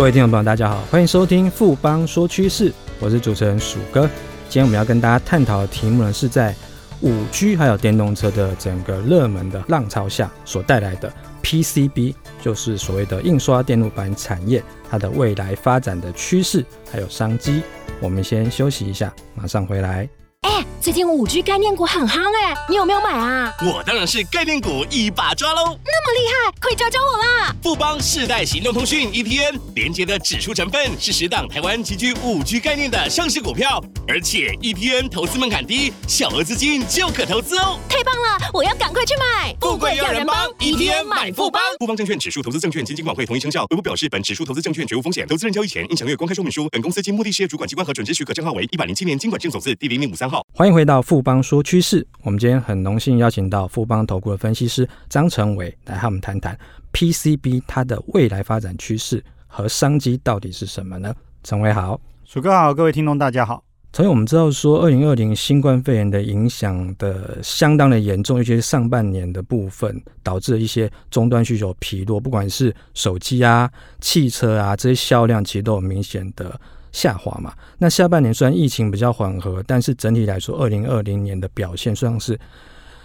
各位听众朋友，大家好，欢迎收听富邦说趋势，我是主持人鼠哥。今天我们要跟大家探讨的题目呢，是在五 G 还有电动车的整个热门的浪潮下所带来的 PCB，就是所谓的印刷电路板产业，它的未来发展的趋势还有商机。我们先休息一下，马上回来。哎，最近五 G 概念股很夯哎，你有没有买啊？我当然是概念股一把抓喽！那么厉害，快教教我啦！富邦世代行动通讯 ETN 连接的指数成分是十档台湾极具五 G 概念的上市股票，而且 ETN 投资门槛低，小额资金就可投资哦！太棒了，我要赶快去买！富贵要人帮，ETN 买富邦。富邦证券指数投资证券基金管会同意生效。微博表示，本指数投资证券绝无风险，投资人交易前应详阅公开说明书。本公司经目的事业主管机关核准之许可证号为一百零七年金管证总字第零零五三号。欢迎回到富邦说趋势，我们今天很荣幸邀请到富邦投顾的分析师张成伟来和我们谈谈 PCB 它的未来发展趋势和商机到底是什么呢？成伟好，鼠哥好，各位听众大家好。成伟，我们知道说二零二零新冠肺炎的影响的相当的严重，尤其是上半年的部分，导致了一些终端需求疲弱，不管是手机啊、汽车啊这些销量，其实都有明显的。下滑嘛，那下半年虽然疫情比较缓和，但是整体来说，二零二零年的表现算是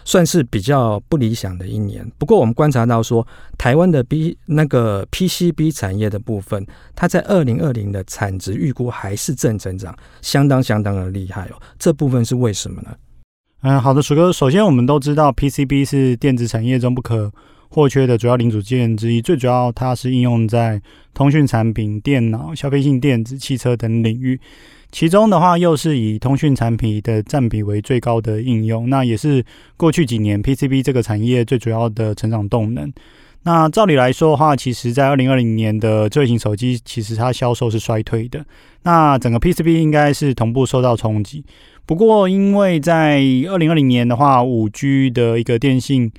算是比较不理想的一年。不过我们观察到说，台湾的 B 那个 PCB 产业的部分，它在二零二零的产值预估还是正成长，相当相当的厉害哦。这部分是为什么呢？嗯，好的，鼠哥，首先我们都知道 PCB 是电子产业中不可或缺的主要零组件之一，最主要它是应用在通讯产品、电脑、消费性电子、汽车等领域，其中的话又是以通讯产品的占比为最高的应用，那也是过去几年 PCB 这个产业最主要的成长动能。那照理来说的话，其实在二零二零年的智慧型手机，其实它销售是衰退的，那整个 PCB 应该是同步受到冲击。不过因为在二零二零年的话，五 G 的一个电信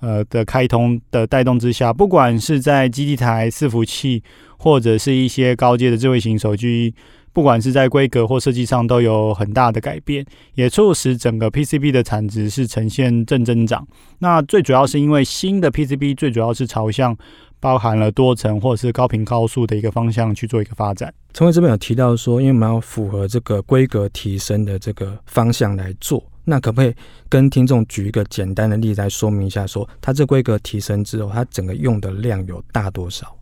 呃的开通的带动之下，不管是在基地台、伺服器，或者是一些高阶的智慧型手机，不管是在规格或设计上都有很大的改变，也促使整个 PCB 的产值是呈现正增长。那最主要是因为新的 PCB 最主要是朝向包含了多层或者是高频高速的一个方向去做一个发展。陈伟这边有提到说，因为我们要符合这个规格提升的这个方向来做。那可不可以跟听众举一个简单的例子来说明一下，说它这规格提升之后，它整个用的量有大多少？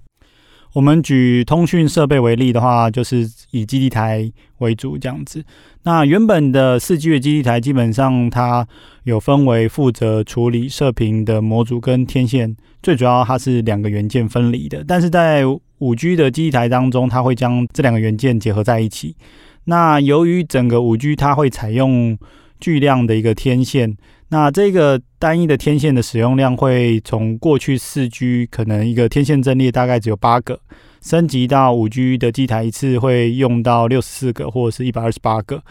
我们举通讯设备为例的话，就是以基地台为主这样子。那原本的四 G 的基地台，基本上它有分为负责处理射频的模组跟天线，最主要它是两个元件分离的。但是在五 G 的基地台当中，它会将这两个元件结合在一起。那由于整个五 G 它会采用巨量的一个天线，那这个单一的天线的使用量会从过去四 G 可能一个天线阵列大概只有八个，升级到五 G 的机台一次会用到六十四个或者是一百二十八个。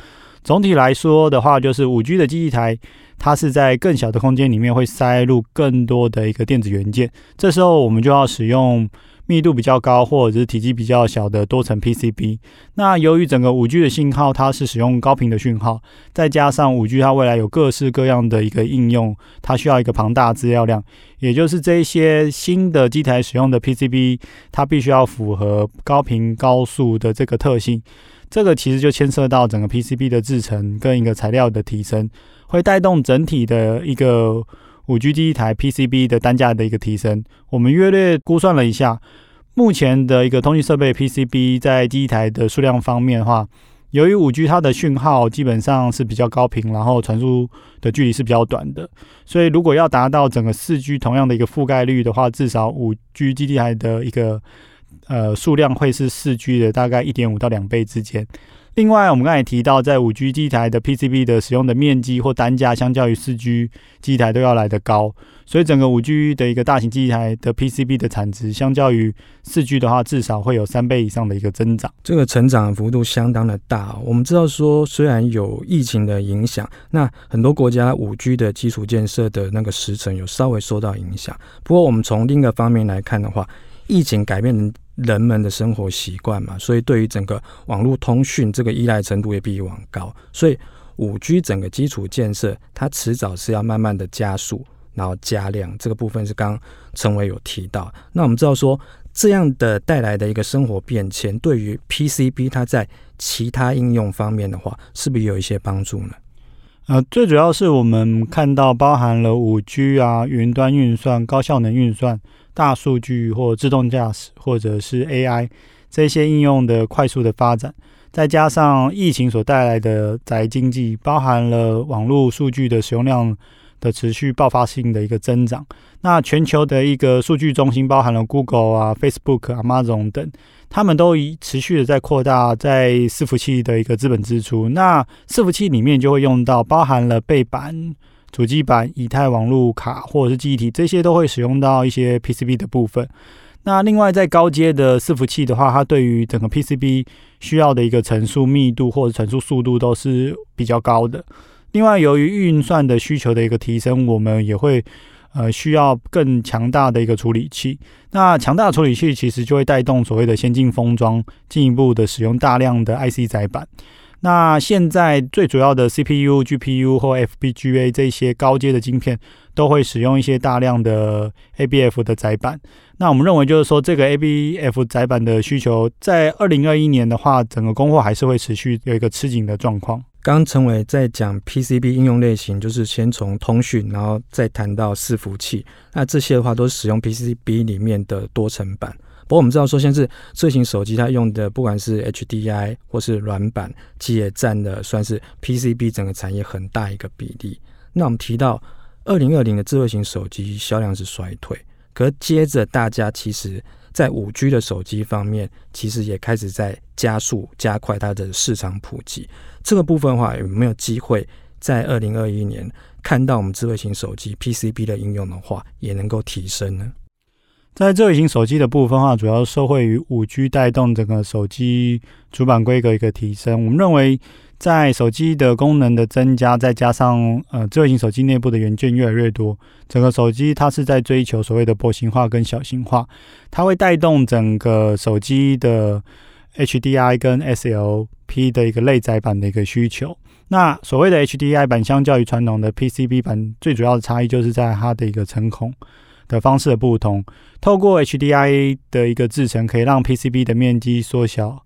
总体来说的话，就是五 G 的基地台，它是在更小的空间里面会塞入更多的一个电子元件，这时候我们就要使用。密度比较高，或者是体积比较小的多层 PCB。那由于整个五 G 的信号，它是使用高频的讯号，再加上五 G 它未来有各式各样的一个应用，它需要一个庞大资料量，也就是这一些新的机台使用的 PCB，它必须要符合高频高速的这个特性。这个其实就牵涉到整个 PCB 的制程跟一个材料的提升，会带动整体的一个。五 G 机台 PCB 的单价的一个提升，我们约略估算了一下，目前的一个通讯设备 PCB 在机台的数量方面的话，由于五 G 它的讯号基本上是比较高频，然后传输的距离是比较短的，所以如果要达到整个四 G 同样的一个覆盖率的话，至少五 G 机台的一个呃数量会是四 G 的大概一点五到两倍之间。另外，我们刚才提到，在五 G 机台的 PCB 的使用的面积或单价，相较于四 G 机台都要来得高，所以整个五 G 的一个大型机台的 PCB 的产值，相较于四 G 的话，至少会有三倍以上的一个增长。这个成长幅度相当的大。我们知道说，虽然有疫情的影响，那很多国家五 G 的基础建设的那个时程有稍微受到影响。不过，我们从另一个方面来看的话，疫情改变人们的生活习惯嘛，所以对于整个网络通讯这个依赖程度也比以往高，所以五 G 整个基础建设它迟早是要慢慢的加速，然后加量，这个部分是刚陈伟有提到。那我们知道说这样的带来的一个生活变迁，对于 PCB 它在其他应用方面的话，是不是有一些帮助呢？呃，最主要是我们看到包含了五 G 啊、云端运算、高效能运算、大数据或自动驾驶，或者是 AI 这些应用的快速的发展，再加上疫情所带来的宅经济，包含了网络数据的使用量。的持续爆发性的一个增长，那全球的一个数据中心包含了 Google 啊、Facebook、Amazon 等，他们都以持续的在扩大在伺服器的一个资本支出。那伺服器里面就会用到包含了背板、主机板、以太网路卡或者是记忆体，这些都会使用到一些 PCB 的部分。那另外在高阶的伺服器的话，它对于整个 PCB 需要的一个层数密度或者传输速度都是比较高的。另外，由于运算的需求的一个提升，我们也会呃需要更强大的一个处理器。那强大的处理器其实就会带动所谓的先进封装，进一步的使用大量的 IC 载板。那现在最主要的 CPU、GPU 或 FPGA 这些高阶的晶片，都会使用一些大量的 ABF 的载板。那我们认为就是说，这个 ABF 载板的需求，在二零二一年的话，整个供货还是会持续有一个吃紧的状况。刚刚承纬在讲 PCB 应用类型，就是先从通讯，然后再谈到伺服器。那这些的话都是使用 PCB 里面的多层板。不过我们知道说，现在是智慧型手机它用的不管是 HDI 或是软板，其实也占了算是 PCB 整个产业很大一个比例。那我们提到二零二零的智慧型手机销量是衰退，可接着大家其实。在五 G 的手机方面，其实也开始在加速加快它的市场普及。这个部分的话，有没有机会在二零二一年看到我们智慧型手机 PCB 的应用的话，也能够提升呢？在智慧型手机的部分的话，主要受惠于五 G 带动整个手机主板规格一个提升。我们认为。在手机的功能的增加，再加上呃智慧型手机内部的元件越来越多，整个手机它是在追求所谓的薄型化跟小型化，它会带动整个手机的 HDI 跟 SLP 的一个内载板的一个需求。那所谓的 HDI 板，相较于传统的 PCB 板，最主要的差异就是在它的一个成孔的方式的不同。透过 HDI 的一个制程，可以让 PCB 的面积缩小。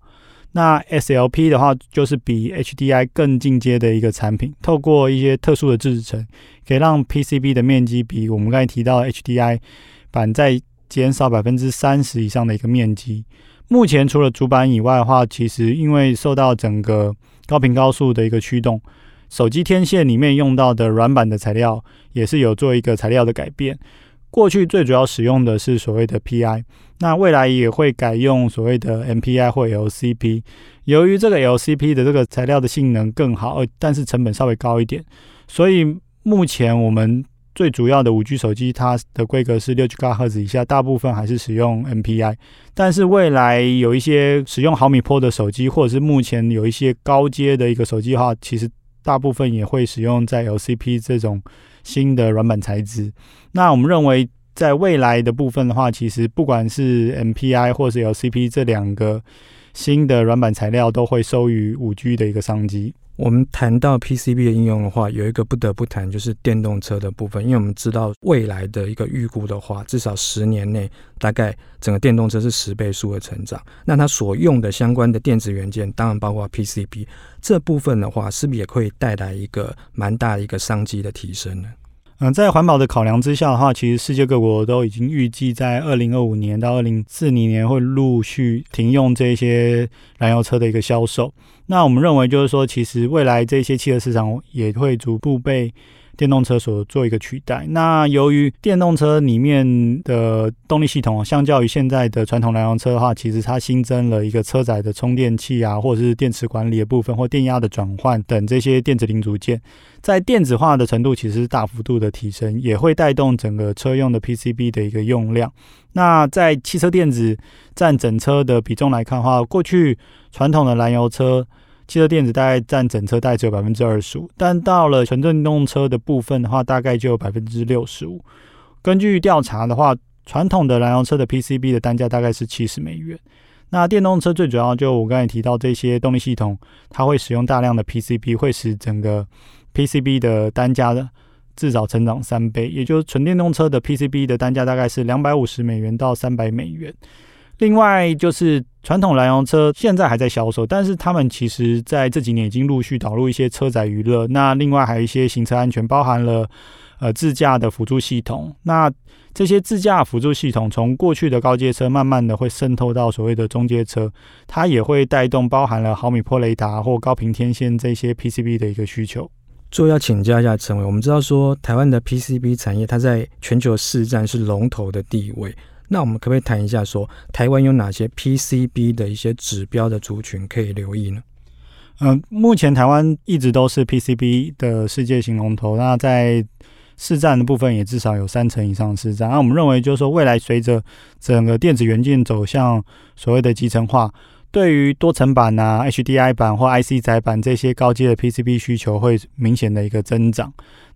那 SLP 的话，就是比 HDI 更进阶的一个产品，透过一些特殊的制程，可以让 PCB 的面积比我们刚才提到的 HDI 板再减少百分之三十以上的一个面积。目前除了主板以外的话，其实因为受到整个高频高速的一个驱动，手机天线里面用到的软板的材料也是有做一个材料的改变。过去最主要使用的是所谓的 PI，那未来也会改用所谓的 MPI 或 LCP。由于这个 LCP 的这个材料的性能更好，但是成本稍微高一点，所以目前我们最主要的五 G 手机，它的规格是六 GHz 以下，大部分还是使用 MPI。但是未来有一些使用毫米波的手机，或者是目前有一些高阶的一个手机的话，其实大部分也会使用在 LCP 这种。新的软板材质，那我们认为在未来的部分的话，其实不管是 MPI 或是 LCP 这两个新的软板材料，都会收于五 G 的一个商机。我们谈到 PCB 的应用的话，有一个不得不谈就是电动车的部分，因为我们知道未来的一个预估的话，至少十年内大概整个电动车是十倍数的成长。那它所用的相关的电子元件，当然包括 PCB 这部分的话，是不是也会带来一个蛮大的一个商机的提升呢？嗯，在环保的考量之下的话，其实世界各国都已经预计在二零二五年到二零四零年会陆续停用这些燃油车的一个销售。那我们认为就是说，其实未来这些汽车市场也会逐步被电动车所做一个取代。那由于电动车里面的动力系统，相较于现在的传统燃油车的话，其实它新增了一个车载的充电器啊，或者是电池管理的部分，或电压的转换等这些电子零组件，在电子化的程度其实是大幅度的提升，也会带动整个车用的 PCB 的一个用量。那在汽车电子占整车的比重来看的话，过去传统的燃油车。汽车电子大概占整车大概只有百分之二十五，但到了纯电动车的部分的话，大概就有百分之六十五。根据调查的话，传统的燃油车的 PCB 的单价大概是七十美元。那电动车最主要就我刚才提到这些动力系统，它会使用大量的 PCB，会使整个 PCB 的单价的至少成长三倍。也就是纯电动车的 PCB 的单价大概是两百五十美元到三百美元。另外就是传统燃油车现在还在销售，但是他们其实在这几年已经陆续导入一些车载娱乐。那另外还有一些行车安全，包含了呃自驾的辅助系统。那这些自驾辅助系统从过去的高阶车慢慢的会渗透到所谓的中阶车，它也会带动包含了毫米波雷达或高频天线这些 PCB 的一个需求。最后要请教一下陈伟，我们知道说台湾的 PCB 产业它在全球市占是龙头的地位。那我们可不可以谈一下说，台湾有哪些 PCB 的一些指标的族群可以留意呢？嗯、目前台湾一直都是 PCB 的世界型龙头，那在市占的部分也至少有三成以上的市占。那我们认为，就是说未来随着整个电子元件走向所谓的集成化，对于多层板啊、HDI 板或 IC 载板这些高阶的 PCB 需求会明显的一个增长。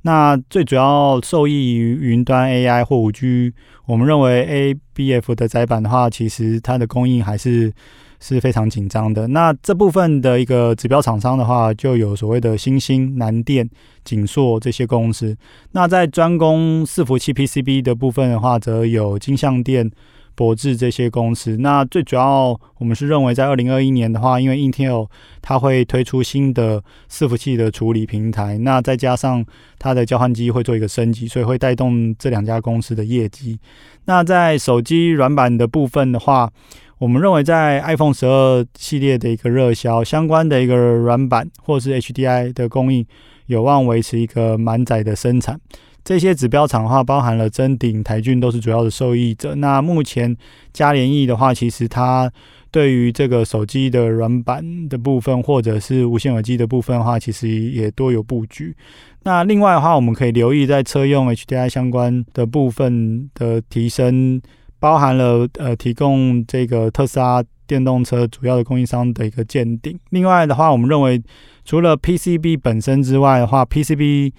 那最主要受益于云端 AI 或五 G，我们认为 ABF 的载板的话，其实它的供应还是是非常紧张的。那这部分的一个指标厂商的话，就有所谓的欣兴、南电、景硕这些公司。那在专攻伺服器 PCB 的部分的话，则有金像电。博智这些公司，那最主要我们是认为，在二零二一年的话，因为 Intel 它会推出新的伺服器的处理平台，那再加上它的交换机会做一个升级，所以会带动这两家公司的业绩。那在手机软板的部分的话，我们认为在 iPhone 十二系列的一个热销，相关的一个软板或是 HDI 的供应有望维持一个满载的生产。这些指标厂的话，包含了臻鼎、台俊都是主要的受益者。那目前嘉联益的话，其实它对于这个手机的软板的部分，或者是无线耳机的部分的话，其实也多有布局。那另外的话，我们可以留意在车用 HDI 相关的部分的提升，包含了呃提供这个特斯拉电动车主要的供应商的一个鉴定。另外的话，我们认为除了 PCB 本身之外的话，PCB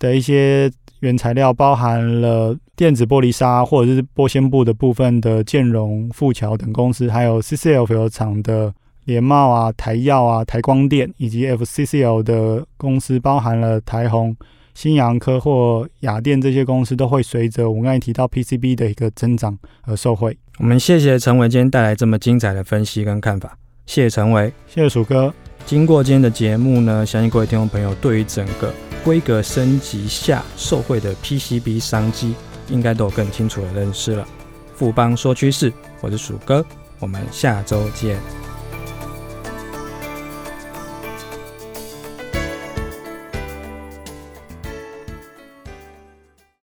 的一些原材料包含了电子玻璃纱或者是玻纤布的部分的建融、富桥等公司，还有 CCL 厂的联茂啊、台耀啊、台光电以及 FCCL 的公司，包含了台宏、新阳科或雅电这些公司，都会随着我们刚才提到 PCB 的一个增长而受惠。我们谢谢陈伟今天带来这么精彩的分析跟看法，谢谢陈伟，谢谢鼠哥。经过今天的节目呢，相信各位听众朋友对于整个规格升级下受惠的 PCB 商机，应该都有更清楚的认识了。富邦说趋势，我是鼠哥，我们下周见。